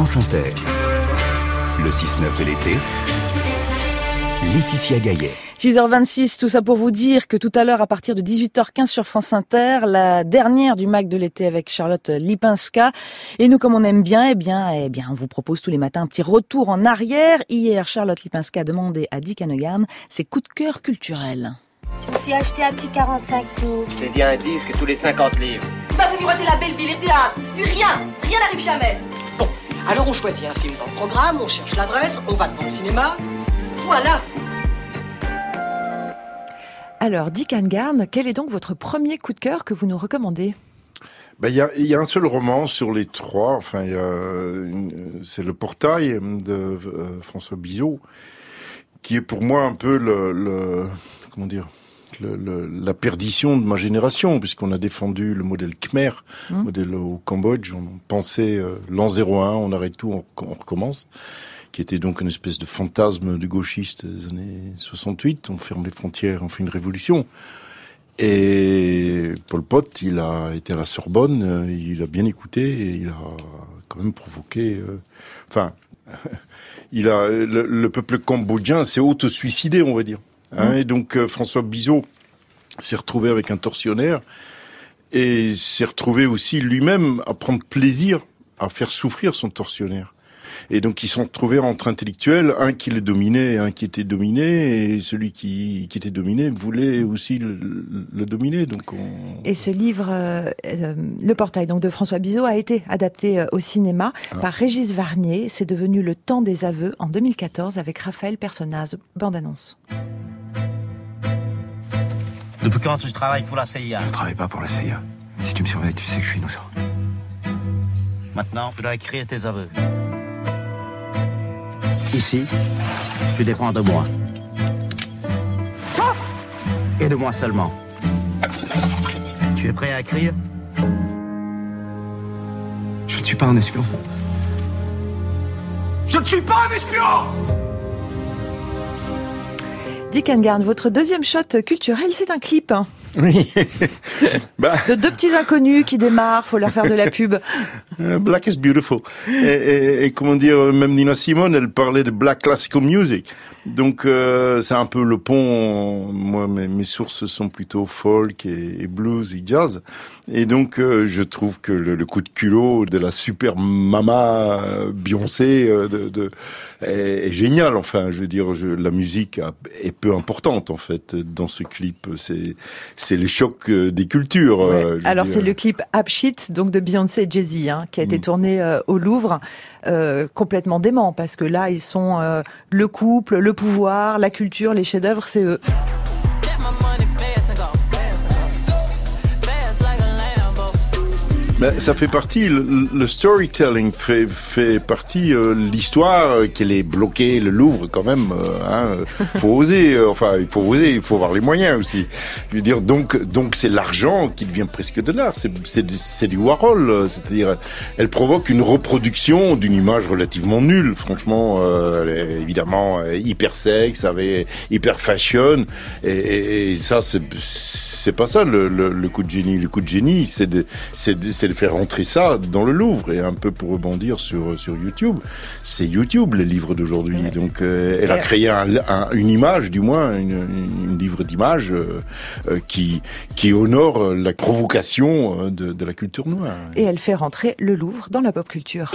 France Inter. Le 6-9 de l'été, Laetitia Gaillet. 6h26, tout ça pour vous dire que tout à l'heure, à partir de 18h15 sur France Inter, la dernière du MAC de l'été avec Charlotte Lipinska. Et nous, comme on aime bien, eh bien, eh bien, on vous propose tous les matins un petit retour en arrière. Hier, Charlotte Lipinska a demandé à Dick Hanegarn ses coups de cœur culturels. Je me suis acheté un petit 45 tours. Je t'ai dit un disque tous les 50 livres. Tu m'as fait miroiter la belle ville, les théâtres. Puis rien, rien n'arrive jamais. Alors on choisit un film dans le programme, on cherche l'adresse, on va devant le cinéma. Voilà. Alors, Dick Hanegarn, quel est donc votre premier coup de cœur que vous nous recommandez? Ben, il y, a, y, a, un seul roman sur les trois. Enfin, c'est le Portail de euh, François Bizot, qui est pour moi un peu le, le comment dire, le, le, la perdition de ma génération, puisqu'on a défendu le modèle Khmer, le Mmh. modèle au Cambodge. On pensait euh, l'an 01, on arrête tout, on, on recommence qui était donc une espèce de fantasme de gauchiste des années 68. On ferme les frontières, on fait une révolution. Et Pol Pot, il a été à la Sorbonne, euh, il a bien écouté et il a quand même provoqué. euh, enfin, il a le, le peuple cambodgien s'est auto-suicidé, on va dire. Hein, Et donc euh, François Bizot s'est retrouvé avec un tortionnaire et s'est retrouvé aussi lui-même à prendre plaisir à faire souffrir son tortionnaire. Et donc ils sont retrouvés entre intellectuels, un qui les dominait et un qui était dominé, et celui qui, qui était dominé voulait aussi le, le dominer. Donc on... Et ce livre, euh, euh, Le Portail, donc de François Bizot, a été adapté euh, au cinéma par Régis Varnier. C'est devenu Le Temps des aveux en 2014 avec Raphaël Personnaz. Bande annonce. Depuis quand tu travailles pour la CIA Je travaille pas pour la CIA. Si tu me surveilles, tu sais que je suis innocent. Maintenant, tu dois écrire tes aveux. Ici, tu dépends de moi. Et de moi seulement. Tu es prêt à écrire? Je ne suis pas un espion. Je ne suis pas un espion Dick Hanegarn, votre deuxième shot culturel, c'est un clip Oui. bah, de deux petits inconnus qui démarrent, faut leur faire de la pub. Euh, Black is beautiful. Et, et, et, comment dire, même Nina Simone, elle parlait de black classical music. Donc euh, c'est un peu le pont. Moi, mes, mes sources sont plutôt folk et, et blues et jazz. Et donc euh, je trouve que le, le, coup de culot de la super mama euh, Beyoncé euh, de, de, est, est, génial. Enfin, je veux dire, je, la musique est peu importante en fait dans ce clip. C'est c'est les chocs des cultures. Ouais. Alors c'est le clip Up Shit donc de Beyoncé et Jay-Z hein, qui a été mm. tourné euh, au Louvre. Euh, complètement dément parce que là ils sont euh, le couple, le pouvoir, la culture, les chefs-d'œuvre, c'est eux. Ben, ça fait partie, le, le storytelling fait, fait partie, euh, l'histoire euh, qu'elle est bloquée, le Louvre quand même, euh, hein, faut oser, euh, enfin il faut oser, il faut avoir les moyens aussi. Je veux dire, donc donc c'est l'argent qui devient presque de l'art, c'est c'est du Warhol, euh, c'est-à-dire elle provoque une reproduction d'une image relativement nulle, franchement, euh, elle est évidemment hyper sexe, avait hyper fashion, et, et, et ça c'est c'est pas ça le, le, le, coup de génie. Le coup de génie, c'est de, de, de, faire rentrer ça dans le Louvre. Et un peu pour rebondir sur, sur YouTube, c'est YouTube les livres d'aujourd'hui. Ouais. Donc, euh, elle a créé un, un, une image, du moins, une, une livre d'images euh, qui, qui honore la provocation de, de, la culture noire. Et elle fait rentrer le Louvre dans la pop culture.